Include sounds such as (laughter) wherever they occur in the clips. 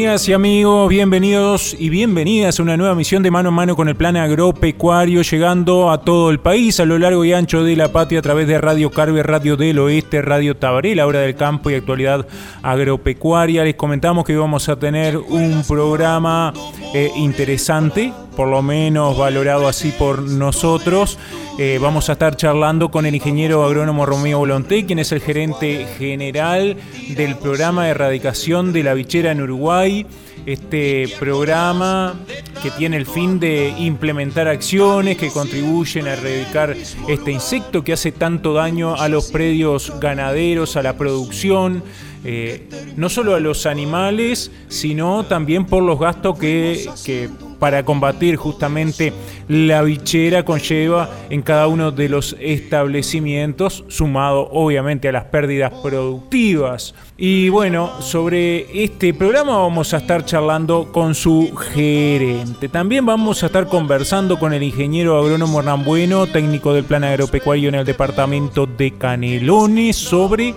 Amigas y amigos, bienvenidos y bienvenidas a una nueva misión de mano a mano con el plan agropecuario, llegando a todo el país a lo largo y ancho de la patria a través de Radio Carve, Radio del Oeste, Radio Tabaré, la hora del campo y actualidad agropecuaria. Les comentamos que vamos a tener un programa eh, interesante, por lo menos valorado así por nosotros. Eh, vamos a estar charlando con el ingeniero agrónomo Romeo Volonté, quien es el gerente general del programa de erradicación de la bichera en Uruguay. Este programa que tiene el fin de implementar acciones que contribuyen a erradicar este insecto que hace tanto daño a los predios ganaderos, a la producción. Eh, no solo a los animales, sino también por los gastos que, que para combatir justamente la bichera conlleva en cada uno de los establecimientos, sumado obviamente a las pérdidas productivas. Y bueno, sobre este programa vamos a estar charlando con su gerente. También vamos a estar conversando con el ingeniero agrónomo Hernán Bueno, técnico del plan agropecuario en el departamento de Canelones, sobre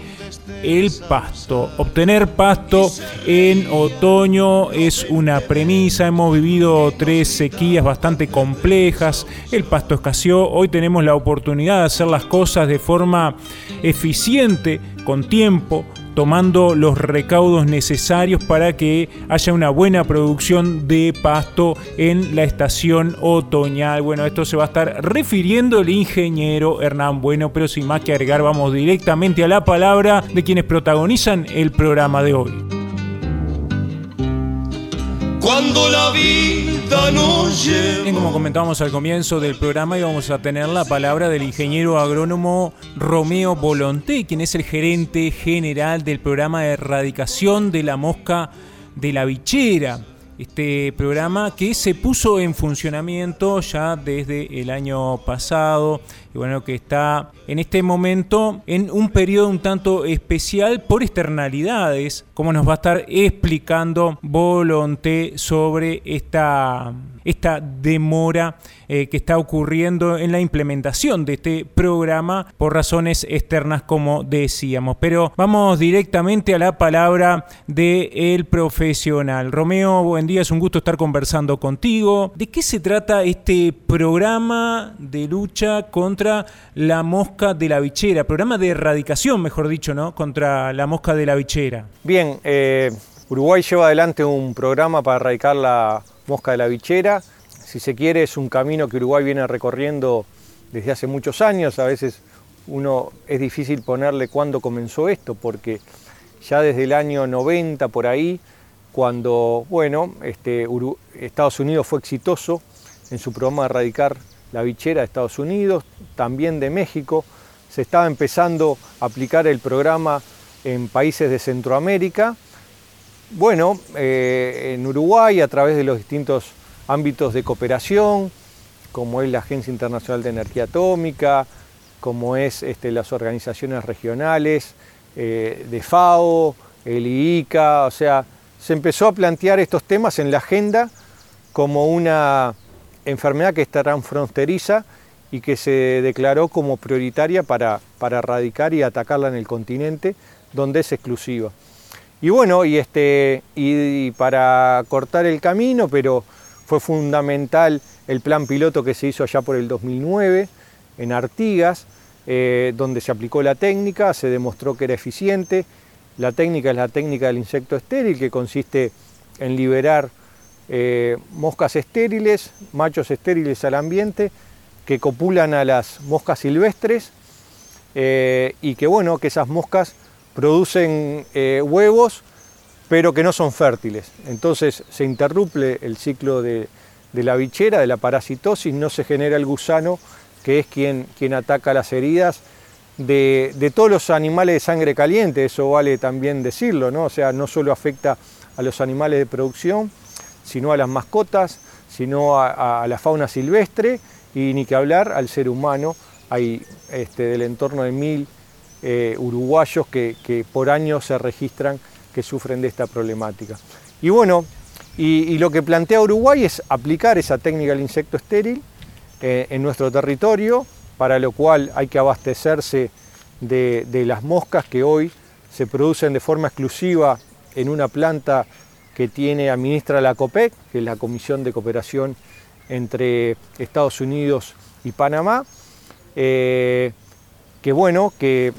el pasto. Obtener pasto en otoño es una premisa. Hemos vivido tres sequías bastante complejas. El pasto escaseó. Hoy tenemos la oportunidad de hacer las cosas de forma eficiente, con tiempo, tomando los recaudos necesarios para que haya una buena producción de pasto en la estación otoñal. Bueno, esto se va a estar refiriendo el ingeniero Hernán Bueno, pero sin más que agregar, vamos directamente a la palabra de quienes protagonizan el programa de hoy. Cuando la vida nos lleva. como comentábamos al comienzo del programa, íbamos a tener la palabra del ingeniero agrónomo Romeo Volonté, quien es el gerente general del programa de erradicación de la mosca de la bichera este programa que se puso en funcionamiento ya desde el año pasado y bueno que está en este momento en un periodo un tanto especial por externalidades como nos va a estar explicando Volonté sobre esta esta demora eh, que está ocurriendo en la implementación de este programa por razones externas, como decíamos. Pero vamos directamente a la palabra del profesional. Romeo, buen día, es un gusto estar conversando contigo. ¿De qué se trata este programa de lucha contra la mosca de la bichera? Programa de erradicación, mejor dicho, ¿no? Contra la mosca de la bichera. Bien, eh, Uruguay lleva adelante un programa para erradicar la Mosca de la Bichera. Si se quiere, es un camino que Uruguay viene recorriendo desde hace muchos años. A veces uno es difícil ponerle cuándo comenzó esto, porque ya desde el año 90 por ahí, cuando bueno, este, Estados Unidos fue exitoso en su programa de erradicar la bichera de Estados Unidos, también de México, se estaba empezando a aplicar el programa en países de Centroamérica bueno, eh, en Uruguay, a través de los distintos ámbitos de cooperación, como es la Agencia Internacional de Energía Atómica, como es este, las organizaciones regionales eh, de FAO, el IICA, o sea, se empezó a plantear estos temas en la agenda como una enfermedad que está tan fronteriza y que se declaró como prioritaria para erradicar y atacarla en el continente, donde es exclusiva. Y bueno, y, este, y, para cortar el camino, pero fue fundamental el plan piloto que se hizo allá por el 2009 en Artigas, eh, donde se aplicó la técnica, se demostró que era eficiente. La técnica es la técnica del insecto estéril, que consiste en liberar eh, moscas estériles, machos estériles al ambiente, que copulan a las moscas silvestres eh, y que bueno, que esas moscas producen eh, huevos, pero que no son fértiles. Entonces se interrumpe el ciclo de, la bichera, de la parasitosis, no se genera el gusano, que es quien, quien ataca las heridas de, todos los animales de sangre caliente, eso vale también decirlo, ¿no? O sea, no solo afecta a los animales de producción, sino a las mascotas, sino a, la fauna silvestre y ni que hablar al ser humano. Hay este, del entorno de mil eh, uruguayos que, por año se registran que sufren de esta problemática. Y bueno, y, lo que plantea Uruguay es aplicar esa técnica del insecto estéril eh, en nuestro territorio, para lo cual hay que abastecerse de, las moscas que hoy se producen de forma exclusiva en una planta que tiene, administra la COPEC, que es la Comisión de Cooperación entre Estados Unidos y Panamá, eh, que bueno, que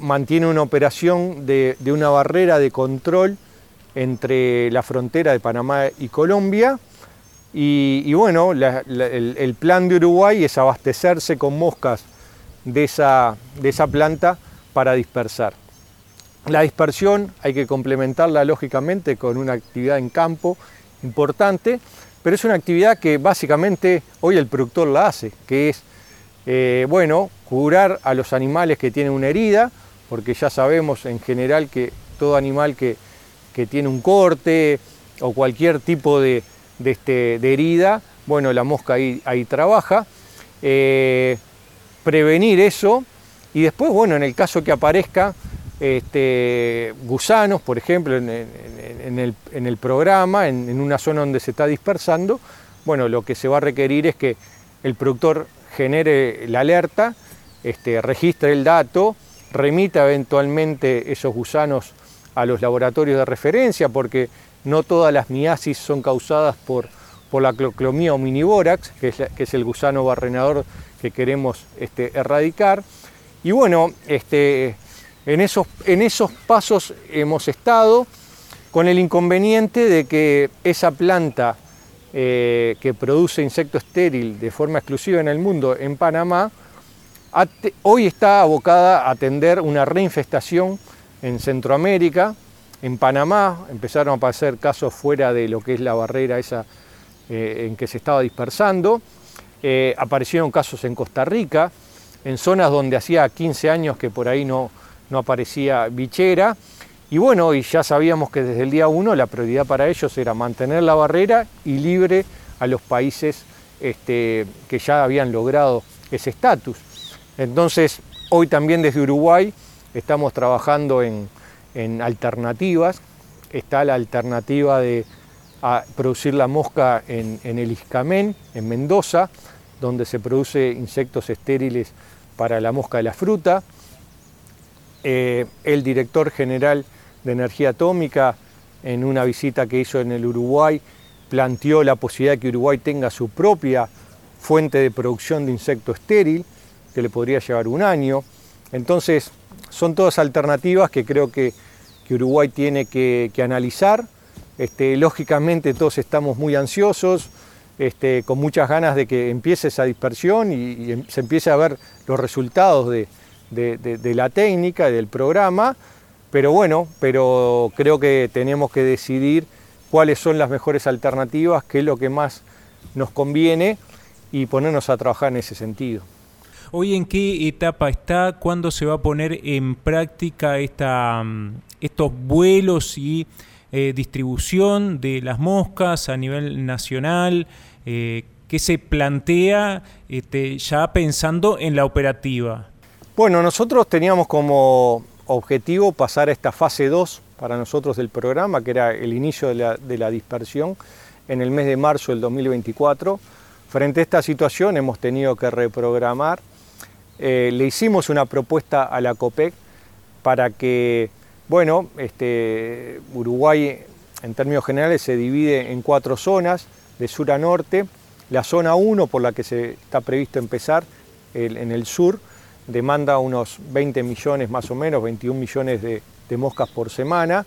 mantiene una operación de, una barrera de control entre la frontera de Panamá y Colombia. Y, bueno, el, plan de Uruguay es abastecerse con moscas de esa, de esa planta para dispersar. La dispersión hay que complementarla lógicamente con una actividad en campo importante, pero es una actividad que básicamente hoy el productor la hace, que es, eh, bueno, curar a los animales que tienen una herida, porque ya sabemos en general que todo animal que, tiene un corte o cualquier tipo de, este, herida, bueno, la mosca ahí, trabaja. Eh, prevenir eso y después, bueno, en el caso que aparezca este, gusanos, por ejemplo, en, el, programa, en, una zona donde se está dispersando, bueno, lo que se va a requerir es que el productor genere la alerta, este, registre el dato, remita eventualmente esos gusanos a los laboratorios de referencia, porque no todas las miasis son causadas por, por la cloclomía omnivórax, que es, que es el gusano barrenador que queremos este, erradicar. Y bueno, este, en esos, en esos pasos hemos estado con el inconveniente de que esa planta eh, que produce insecto estéril de forma exclusiva en el mundo, en Panamá, hoy está abocada a atender una reinfestación en Centroamérica, en Panamá, empezaron a aparecer casos fuera de lo que es la barrera esa eh, en que se estaba dispersando, eh, aparecieron casos en Costa Rica, en zonas donde hacía 15 años que por ahí no, no aparecía bichera. Y bueno, y ya sabíamos que desde el día 1 la prioridad para ellos era mantener la barrera y libre a los países este, que ya habían logrado ese estatus. Entonces, hoy también desde Uruguay estamos trabajando en, alternativas. Está la alternativa de producir la mosca en, en el Iscamén, en Mendoza, donde se produce insectos estériles para la mosca de la fruta. Eh, el director general de energía atómica, en una visita que hizo en el Uruguay, planteó la posibilidad de que Uruguay tenga su propia fuente de producción de insecto estéril, que le podría llevar un año. Entonces, son todas alternativas que creo que, Uruguay tiene que, analizar. Este, lógicamente todos estamos muy ansiosos, este, con muchas ganas de que empiece esa dispersión y se empiece a ver los resultados de, de, la técnica y del programa, pero bueno, pero creo que tenemos que decidir cuáles son las mejores alternativas, qué es lo que más nos conviene y ponernos a trabajar en ese sentido. Hoy en qué etapa está, cuándo se va a poner en práctica esta, mm, estos vuelos y eh, distribución de las moscas a nivel nacional, eh, qué se plantea este, ya pensando en la operativa. Bueno, nosotros teníamos como objetivo pasar a esta fase 2 para nosotros del programa, que era el inicio de la, dispersión en el mes de marzo del 2024. Frente a esta situación hemos tenido que reprogramar. Eh, le hicimos una propuesta a la COPEC para que, bueno, este, Uruguay en términos generales se divide en cuatro zonas, de sur a norte. La zona 1, por la que se está previsto empezar, en el sur, demanda unos 20 millones más o menos, 21 millones de, moscas por semana.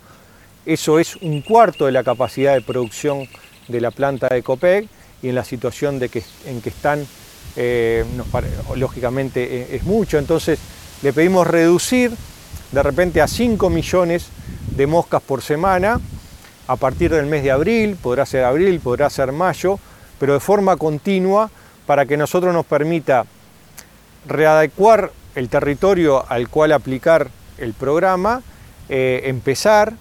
Eso es un cuarto de la capacidad de producción de la planta de Copec y en la situación en que están, eh, lógicamente eh, es mucho. Entonces le pedimos reducir de repente a 5 millones de moscas por semana a partir del mes de abril, podrá ser abril, podrá ser mayo, pero de forma continua para que nosotros nos permita readecuar el territorio al cual aplicar el programa, eh, empezar,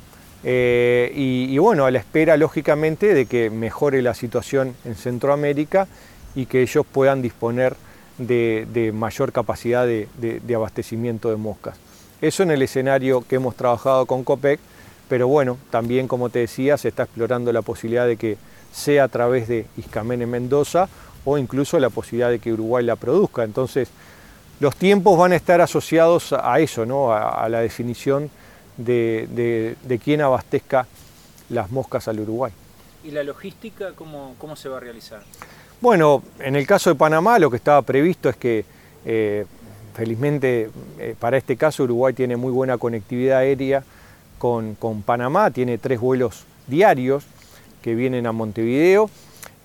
y, bueno, a la espera, lógicamente, de que mejore la situación en Centroamérica y que ellos puedan disponer de, mayor capacidad de, abastecimiento de moscas. Eso en el escenario que hemos trabajado con COPEC, pero bueno, también como te decía, se está explorando la posibilidad de que sea a través de Iscamene Mendoza o incluso la posibilidad de que Uruguay la produzca. Entonces, los tiempos van a estar asociados a eso, ¿no? a la definición de, quién abastezca las moscas al Uruguay. ¿Y la logística cómo, cómo, se va a realizar? Bueno, en el caso de Panamá lo que estaba previsto es que eh, felizmente eh, para este caso Uruguay tiene muy buena conectividad aérea con, Panamá, tiene tres vuelos diarios que vienen a Montevideo,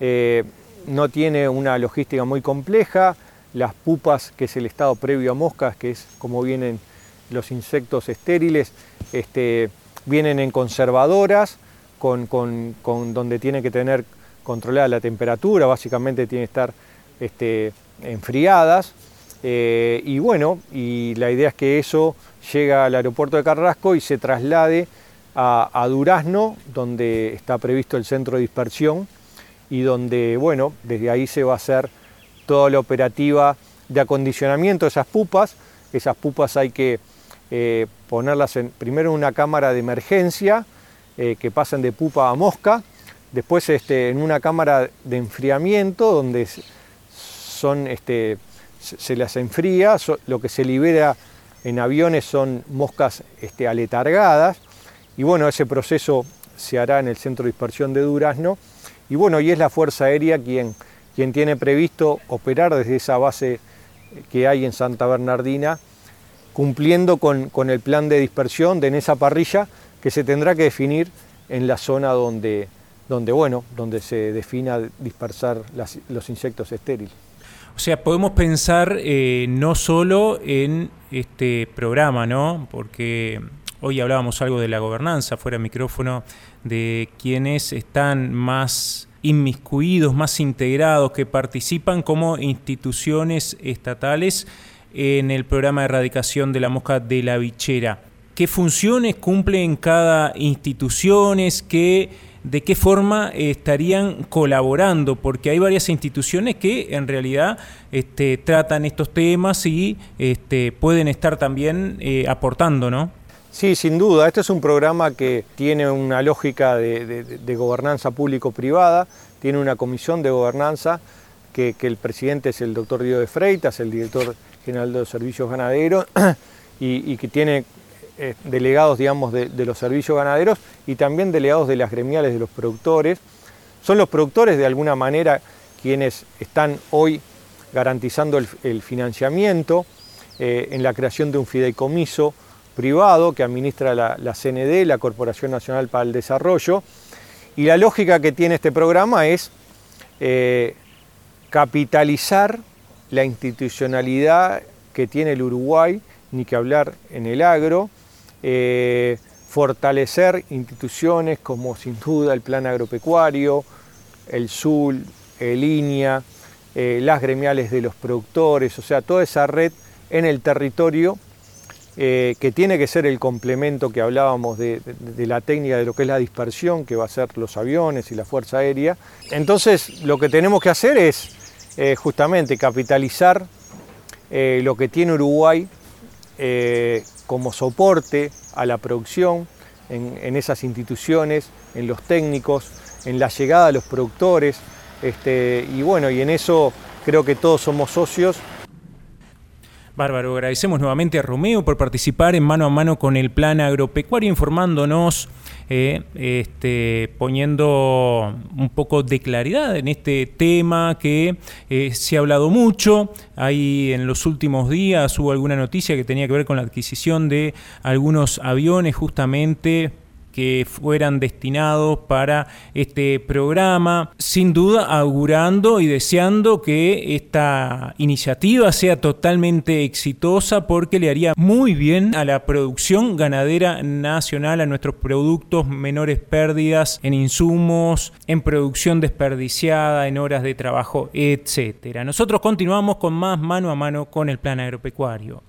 eh, no tiene una logística muy compleja, las pupas, que es el estado previo a moscas, que es como vienen los insectos estériles, este, vienen en conservadoras, con, donde tienen que tener controlada la temperatura, básicamente tienen que estar este, enfriadas. Eh, y bueno, y la idea es que eso llega al aeropuerto de Carrasco y se traslade a, Durazno, donde está previsto el centro de dispersión y donde, bueno, desde ahí se va a hacer toda la operativa de acondicionamiento de esas pupas. Esas pupas hay que eh, ponerlas en, primero en una cámara de emergencia, eh, que pasen de pupa a mosca, después este, en una cámara de enfriamiento donde son, este, se las enfría, lo que se libera en aviones son moscas este, aletargadas, y bueno, ese proceso se hará en el centro de dispersión de Durazno, y bueno, y es la Fuerza Aérea quien, quien tiene previsto operar desde esa base que hay en Santa Bernardina cumpliendo con, el plan de dispersión de en esa parrilla que se tendrá que definir en la zona donde, donde, bueno, donde se defina dispersar los insectos estériles. O sea, podemos pensar eh, no solo en este programa, ¿no? Porque hoy hablábamos algo de la gobernanza, fuera micrófono, de quienes están más inmiscuidos, más integrados, que participan como instituciones estatales en el programa de erradicación de la mosca de la bichera. ¿Qué funciones cumplen cada institución? ¿De qué forma estarían colaborando? Porque hay varias instituciones que en realidad este, tratan estos temas y este, pueden estar también eh, aportando, ¿no? Sí, sin duda. Este es un programa que tiene una lógica de, gobernanza público-privada, tiene una comisión de gobernanza que, que, el presidente es el doctor Diego de Freitas, el director General de los Servicios Ganaderos (clears throat) y, que tiene eh, delegados, digamos, de, los servicios ganaderos y también delegados de las gremiales de los productores. Son los productores, de alguna manera, quienes están hoy garantizando el, financiamiento eh, en la creación de un fideicomiso privado que administra la, CND, la Corporación Nacional para el Desarrollo. Y la lógica que tiene este programa es eh, capitalizar la institucionalidad que tiene el Uruguay, ni que hablar en el agro, eh, fortalecer instituciones como sin duda el Plan Agropecuario, el SUL, el INIA, eh, las gremiales de los productores, o sea, toda esa red en el territorio eh, que tiene que ser el complemento que hablábamos de, la técnica de lo que es la dispersión, que va a ser los aviones y la Fuerza Aérea. Entonces, lo que tenemos que hacer es eh, justamente capitalizar lo que tiene Uruguay como soporte a la producción en, esas instituciones, en los técnicos, en la llegada de los productores, este, y bueno, y en eso creo que todos somos socios Bárbaro, agradecemos nuevamente a Romeo por participar en mano a mano con el plan agropecuario, informándonos eh, este, poniendo un poco de claridad en este tema que eh, se ha hablado mucho. Ahí en los últimos días hubo alguna noticia que tenía que ver con la adquisición de algunos aviones justamente que fueran destinados para este programa, sin duda augurando y deseando que esta iniciativa sea totalmente exitosa porque le haría muy bien a la producción ganadera nacional, a nuestros productos, menores pérdidas en insumos, en producción desperdiciada, en horas de trabajo, etcétera. Nosotros continuamos con más mano a mano con el plan agropecuario.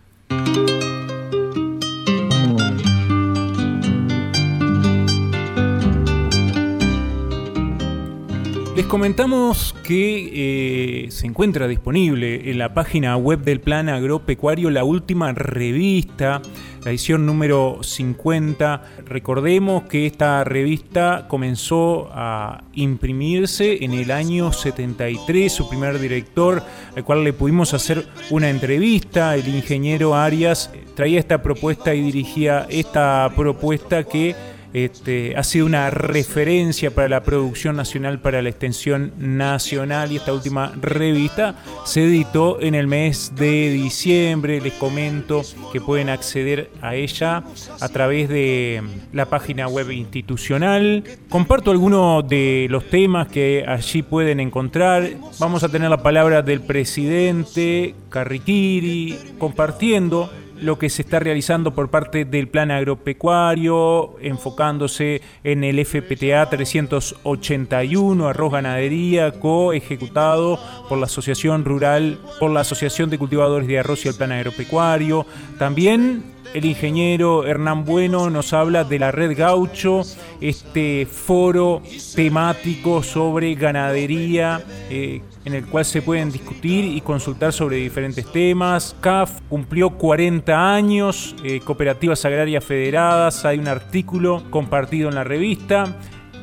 Comentamos que eh, se encuentra disponible en la página web del Plan Agropecuario la última revista, la edición número 50. Recordemos que esta revista comenzó a imprimirse en el año 73. Su primer director, al cual le pudimos hacer una entrevista, el ingeniero Arias, traía esta propuesta y dirigía esta propuesta que este, ha sido una referencia para la producción nacional, para la extensión nacional y esta última revista se editó en el mes de diciembre. Les comento que pueden acceder a ella a través de la página web institucional. Comparto algunos de los temas que allí pueden encontrar. Vamos a tener la palabra del presidente Carriquiri compartiendo lo que se está realizando por parte del plan agropecuario, enfocándose en el FPTA 381, arroz ganadería, co-ejecutado por la Asociación Rural, por la Asociación de Cultivadores de Arroz y el plan agropecuario. También el ingeniero Hernán Bueno nos habla de la Red Gaucho, este foro temático sobre ganadería eh, en el cual se pueden discutir y consultar sobre diferentes temas. CAF cumplió 40 años, eh, Cooperativas Agrarias Federadas, hay un artículo compartido en la revista.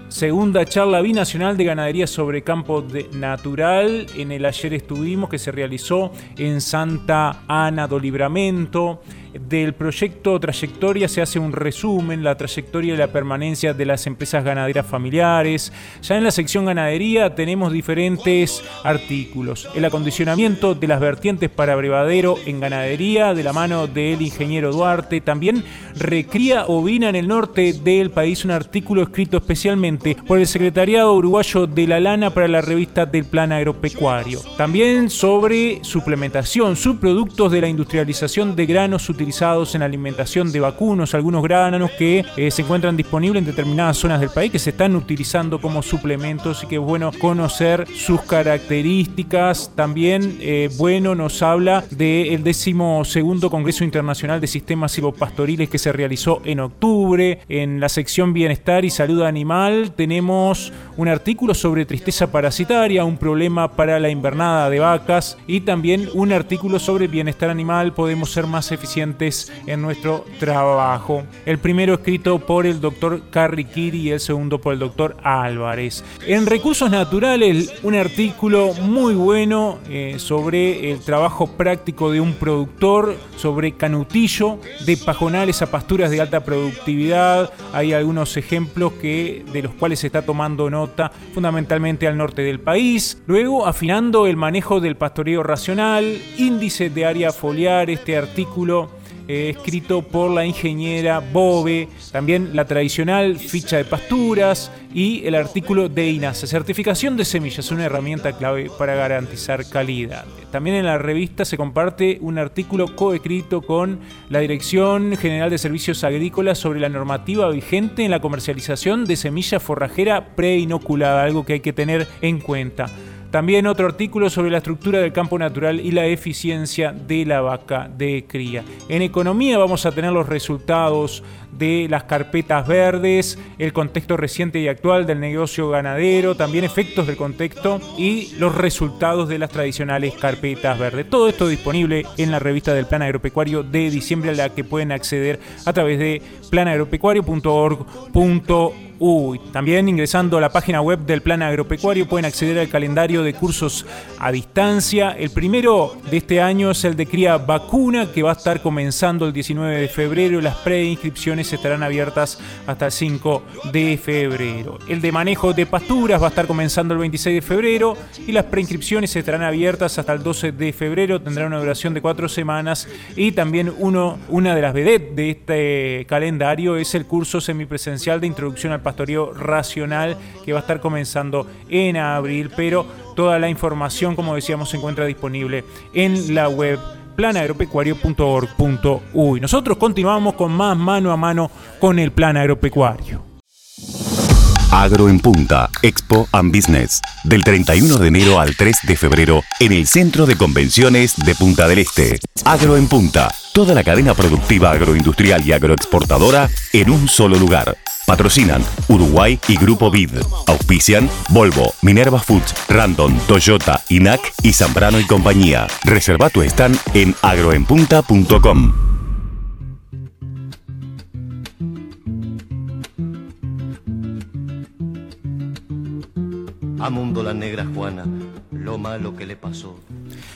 Segunda charla binacional de ganadería sobre campo natural. En el ayer estuvimos que se realizó en Santa Ana do Libramento. Del proyecto Trayectoria se hace un resumen, la trayectoria y la permanencia de las empresas ganaderas familiares. Ya en la sección ganadería tenemos diferentes artículos. El acondicionamiento de las vertientes para brevadero en ganadería de la mano del ingeniero Duarte. También recría ovina en el norte del país, un artículo escrito especialmente por el Secretariado Uruguayo de la Lana para la revista del Plan Agropecuario. También sobre suplementación, subproductos de la industrialización de granos utilizados en alimentación de vacunos, algunos granos que eh, se encuentran disponibles en determinadas zonas del país, que se están utilizando como suplementos y que es bueno conocer sus características. También, eh, bueno, nos habla del décimo segundo Congreso Internacional de Sistemas Silvopastoriles que se realizó en octubre. En la sección Bienestar y Salud Animal tenemos un artículo sobre tristeza parasitaria, un problema para la invernada de vacas y también un artículo sobre bienestar animal, podemos ser más eficientes en nuestro trabajo. El primero escrito por el doctor Carri Kiri y el segundo por el doctor Álvarez. En Recursos Naturales, un artículo muy bueno eh, sobre el trabajo práctico de un productor, sobre canutillo, de pajonales a pasturas de alta productividad. Hay algunos ejemplos que, de los cuales se está tomando nota, fundamentalmente al norte del país. Luego, afinando el manejo del pastoreo racional, índice de área foliar, este artículo eh, escrito por la ingeniera Bove, también la tradicional ficha de pasturas y el artículo de INASE, certificación de semillas, una herramienta clave para garantizar calidad. También en la revista se comparte un artículo coescrito con la Dirección General de Servicios Agrícolas sobre la normativa vigente en la comercialización de semilla forrajera preinoculada, algo que hay que tener en cuenta. También otro artículo sobre la estructura del campo natural y la eficiencia de la vaca de cría. En economía vamos a tener los resultados de las carpetas verdes, el contexto reciente y actual del negocio ganadero, también efectos del contexto y los resultados de las tradicionales carpetas verdes. Todo esto disponible en la revista del Plan Agropecuario de diciembre a la que pueden acceder a través de planagropecuario.org.org Uy, también ingresando a la página web del Plan Agropecuario pueden acceder al calendario de cursos a distancia. El primero de este año es el de cría vacuna que va a estar comenzando el 19 de febrero. Las preinscripciones estarán abiertas hasta el 5 de febrero. El de manejo de pasturas va a estar comenzando el 26 de febrero y las preinscripciones estarán abiertas hasta el 12 de febrero. Tendrá una duración de cuatro semanas y también uno, una de las vedettes de este calendario es el curso semipresencial de introducción al pastoreo racional que va a estar comenzando en abril, pero toda la información, como decíamos, se encuentra disponible en la web planagropecuario.org.uy. Nosotros continuamos con más mano a mano con el plan agropecuario. Agro en Punta, Expo and Business, del 31 de enero al 3 de febrero en el Centro de Convenciones de Punta del Este. Agro en Punta, toda la cadena productiva agroindustrial y agroexportadora en un solo lugar Patrocinan Uruguay y Grupo Vid. Auspician Volvo, Minerva Foods, Random, Toyota, INAC y Zambrano y compañía. Reserva tu stand en agroenpunta.com. A mundo la negra Juana, lo malo que le pasó.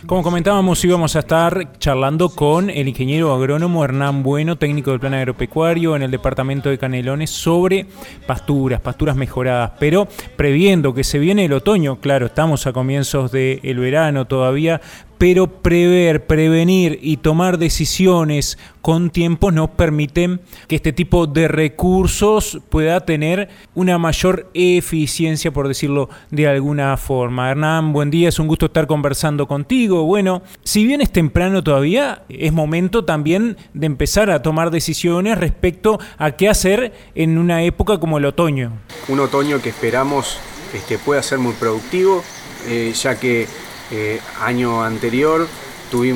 Como comentábamos, íbamos a estar charlando con el ingeniero agrónomo Hernán Bueno, técnico del plan agropecuario en el departamento de Canelones, sobre pasturas, pasturas mejoradas. Pero previendo que se viene el otoño, claro, estamos a comienzos del verano todavía, pero prever, prevenir y tomar decisiones con tiempo nos permiten que este tipo de recursos pueda tener una mayor eficiencia, por decirlo de alguna forma. Hernán, buen día, es un gusto estar conversando contigo. Bueno, si bien es temprano todavía, es momento también de empezar a tomar decisiones respecto a qué hacer en una época como el otoño. Un otoño que esperamos este, pueda ser muy productivo, eh, ya que eh, año anterior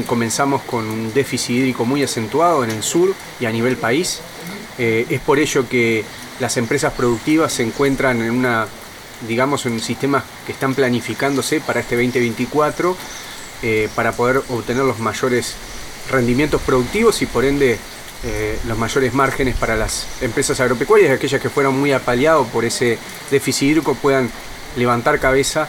comenzamos con un déficit hídrico muy acentuado en el sur y a nivel país. Eh, es por ello que las empresas productivas se encuentran en una, digamos, en un sistema que están planificándose para este 2024 eh, para poder obtener los mayores rendimientos productivos y por ende los mayores márgenes para las empresas agropecuarias, aquellas que fueron muy apaleados por ese déficit hídrico puedan levantar cabeza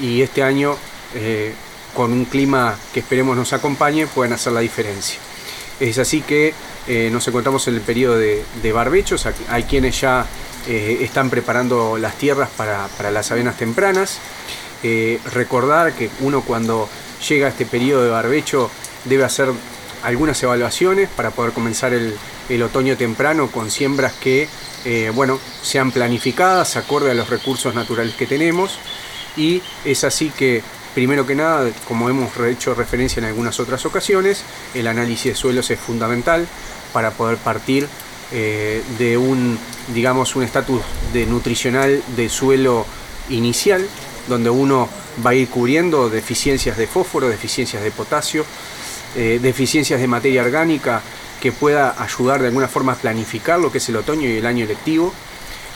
y este año eh, con un clima que esperemos nos acompañe, pueden hacer la diferencia. Es así que eh, nos encontramos en el periodo de, barbechos, hay quienes ya eh, están preparando las tierras para, las avenas tempranas. recordar que uno cuando llega a este periodo de barbecho debe hacer algunas evaluaciones para poder comenzar el, otoño temprano con siembras que bueno, sean planificadas acorde a los recursos naturales que tenemos. Y es así que Primero que nada, como hemos hecho referencia en algunas otras ocasiones, el análisis de suelos es fundamental para poder partir eh, de un, digamos, un estatus de nutricional de suelo inicial, donde uno va a ir cubriendo deficiencias de fósforo, deficiencias de potasio, eh, deficiencias de materia orgánica que pueda ayudar de alguna forma a planificar lo que es el otoño y el año electivo.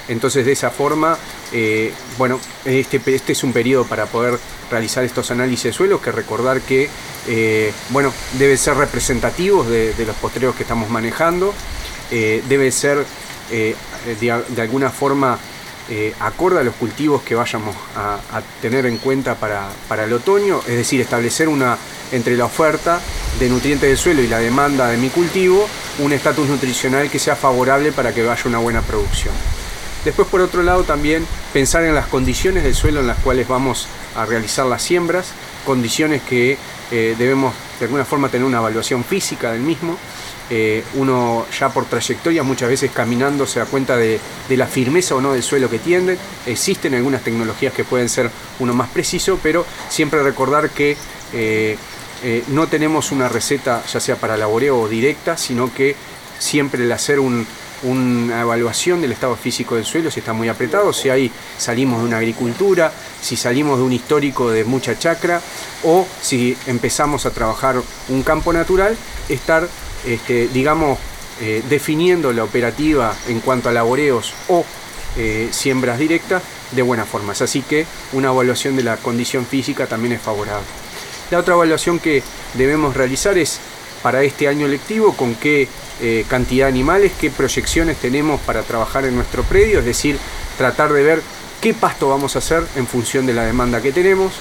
Entonces de esa forma, eh, bueno, este, este es un periodo para poder realizar estos análisis de suelo, que recordar que eh, bueno, debe ser representativos de, los postreros que estamos manejando, debe ser de, alguna forma acorde a los cultivos que vayamos a, tener en cuenta para, el otoño, es decir, establecer una entre la oferta de nutrientes del suelo y la demanda de mi cultivo, un estatus nutricional que sea favorable para que vaya una buena producción. Después, por otro lado, también pensar en las condiciones del suelo en las cuales vamos a realizar las siembras, condiciones que eh, debemos de alguna forma tener una evaluación física del mismo. Eh, uno ya por trayectoria muchas veces caminando se da cuenta de, la firmeza o no del suelo que tiende. Existen algunas tecnologías que pueden ser uno más preciso, pero siempre recordar que eh, no tenemos una receta ya sea para laboreo o directa, sino que siempre el hacer un, una evaluación del estado físico del suelo, si está muy apretado, si ahí salimos de una agricultura, si salimos de un histórico de mucha chacra o si empezamos a trabajar un campo natural, estar, este, digamos, eh, definiendo la operativa en cuanto a laboreos o eh, siembras directas de buena forma. Así que una evaluación de la condición física también es favorable. La otra evaluación que debemos realizar es para este año lectivo, con qué eh, cantidad de animales, qué proyecciones tenemos para trabajar en nuestro predio, es decir, tratar de ver qué pasto vamos a hacer en función de la demanda que tenemos,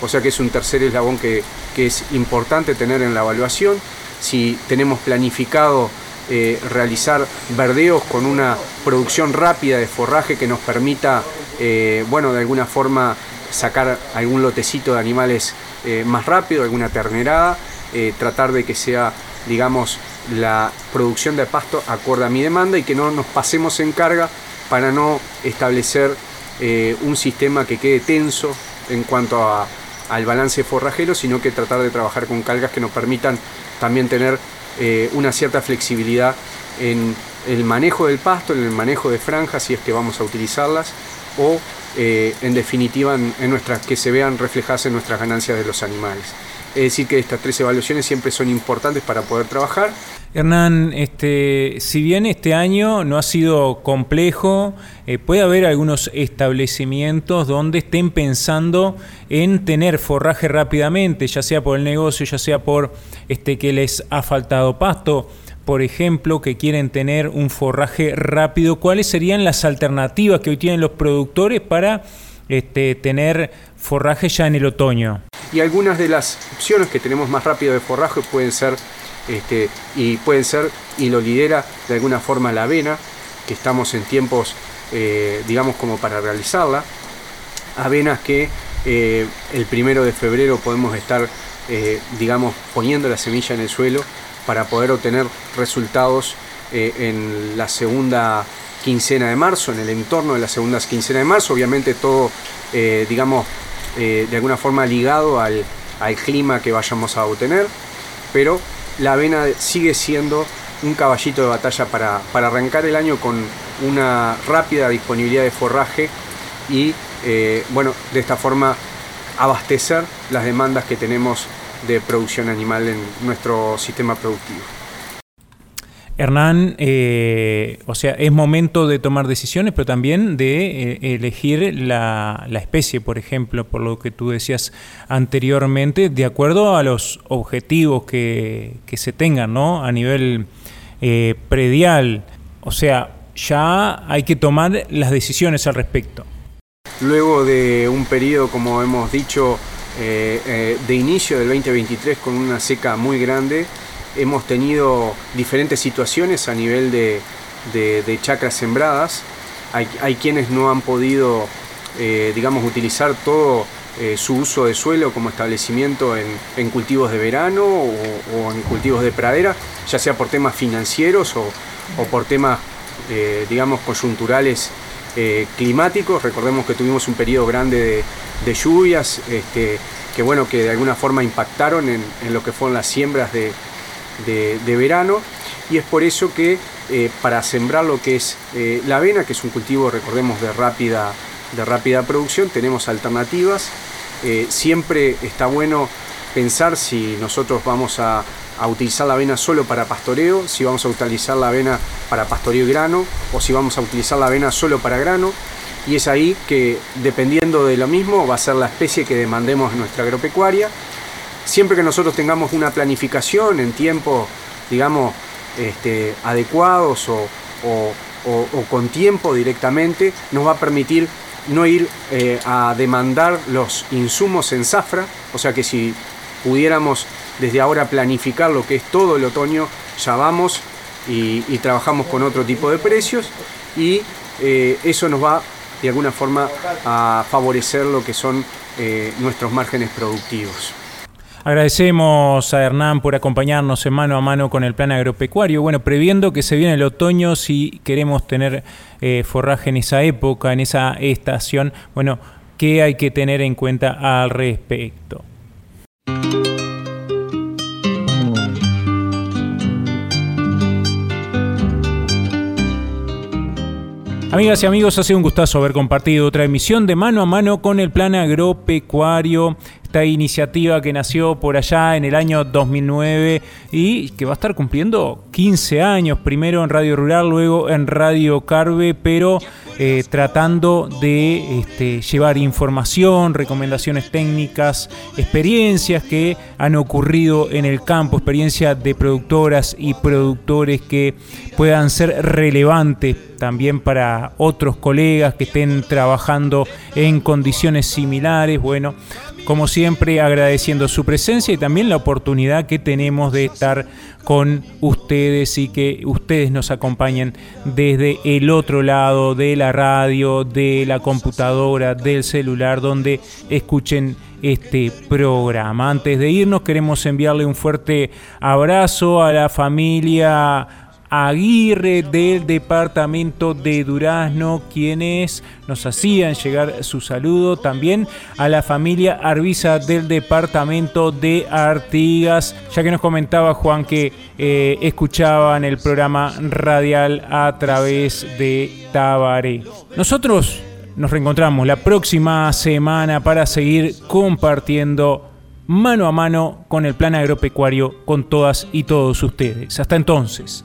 o sea que es un tercer eslabón que, es importante tener en la evaluación. Si tenemos planificado eh, realizar verdeos con una producción rápida de forraje que nos permita, eh, bueno, de alguna forma sacar algún lotecito de animales más rápido, alguna ternerada, tratar de que sea, digamos, la producción de pasto acorde a mi demanda y que no nos pasemos en carga para no establecer eh, un sistema que quede tenso en cuanto al balance forrajero, sino que tratar de trabajar con calgas que nos permitan también tener eh, una cierta flexibilidad en el manejo del pasto, en el manejo de franjas, si es que vamos a utilizarlas, o eh, en definitiva en, nuestras, que se vean reflejadas en nuestras ganancias de los animales. Es decir, que estas tres evaluaciones siempre son importantes para poder trabajar. Hernán, este, si bien este año no ha sido complejo, eh, puede haber algunos establecimientos donde estén pensando en tener forraje rápidamente, ya sea por el negocio, ya sea por este, que les ha faltado pasto, por ejemplo, que quieren tener un forraje rápido. ¿Cuáles serían las alternativas que hoy tienen los productores para este, tener forraje ya en el otoño? Y algunas de las opciones que tenemos más rápido de forraje pueden ser este, y pueden ser, y lo lidera de alguna forma la avena, que estamos en tiempos, eh, digamos, como para realizarla. Avenas que eh, el primero de febrero podemos estar, eh, digamos, poniendo la semilla en el suelo para poder obtener resultados en la segunda quincena de marzo, en el entorno de la segunda quincena de marzo, obviamente todo, digamos, de alguna forma ligado al, al clima que vayamos a obtener, pero la avena sigue siendo un caballito de batalla para, arrancar el año con una rápida disponibilidad de forraje y eh, bueno, de esta forma abastecer las demandas que tenemos de producción animal en nuestro sistema productivo. Hernán, eh, o sea, es momento de tomar decisiones, pero también de eh, elegir la, especie, por ejemplo, por lo que tú decías anteriormente, de acuerdo a los objetivos que, se tengan, ¿no? A nivel eh, predial. O sea, ya hay que tomar las decisiones al respecto. Luego de un periodo, como hemos dicho, de inicio del 2023 con una seca muy grande, hemos tenido diferentes situaciones a nivel de, chacras sembradas. Hay, quienes no han podido, eh, digamos, utilizar todo eh, su uso de suelo como establecimiento en, cultivos de verano o, en cultivos de pradera, ya sea por temas financieros o, por temas, eh, digamos, coyunturales climáticos. Recordemos que tuvimos un periodo grande de, lluvias, este, que bueno, que de alguna forma impactaron en, en lo que fueron las siembras de, de, verano y es por eso que eh, para sembrar lo que es eh, la avena, que es un cultivo, recordemos, de rápida, de rápida producción, tenemos alternativas. Eh, siempre está bueno pensar si nosotros vamos a, utilizar la avena solo para pastoreo, si vamos a utilizar la avena para pastoreo y grano, o si vamos a utilizar la avena solo para grano. Y es ahí que, dependiendo de lo mismo, va a ser la especie que demandemos en nuestra agropecuaria siempre que nosotros tengamos una planificación en tiempos, digamos, este, adecuados o, con tiempo directamente, nos va a permitir no ir eh, a demandar los insumos en zafra, o sea que si pudiéramos desde ahora planificar lo que es todo el otoño, ya vamos y, trabajamos con otro tipo de precios y eh, eso nos va de alguna forma a favorecer lo que son eh, nuestros márgenes productivos. Agradecemos a Hernán por acompañarnos en mano a mano con el plan agropecuario. Bueno, previendo que se viene el otoño, si queremos tener eh, forraje en esa época, en esa estación, bueno, ¿qué hay que tener en cuenta al respecto? Amigas y amigos, ha sido un gustazo haber compartido otra emisión de mano a mano con el plan agropecuario esta iniciativa que nació por allá en el año 2009 y que va a estar cumpliendo 15 años, primero en Radio Rural, luego en Radio Carve, pero eh, tratando de este, llevar información, recomendaciones técnicas, experiencias que han ocurrido en el campo, experiencias de productoras y productores que puedan ser relevantes también para otros colegas que estén trabajando en condiciones similares. Bueno, como siempre agradeciendo su presencia y también la oportunidad que tenemos de estar con ustedes y que ustedes nos acompañen desde el otro lado de la radio, de la computadora, del celular, donde escuchen este programa. Antes de irnos queremos enviarle un fuerte abrazo a la familia Aguirre del departamento de Durazno, quienes nos hacían llegar su saludo. También a la familia Arbiza del departamento de Artigas, ya que nos comentaba Juan que eh, escuchaban el programa radial a través de Tabaré. Nosotros nos reencontramos la próxima semana para seguir compartiendo mano a mano con el plan agropecuario con todas y todos ustedes. Hasta entonces.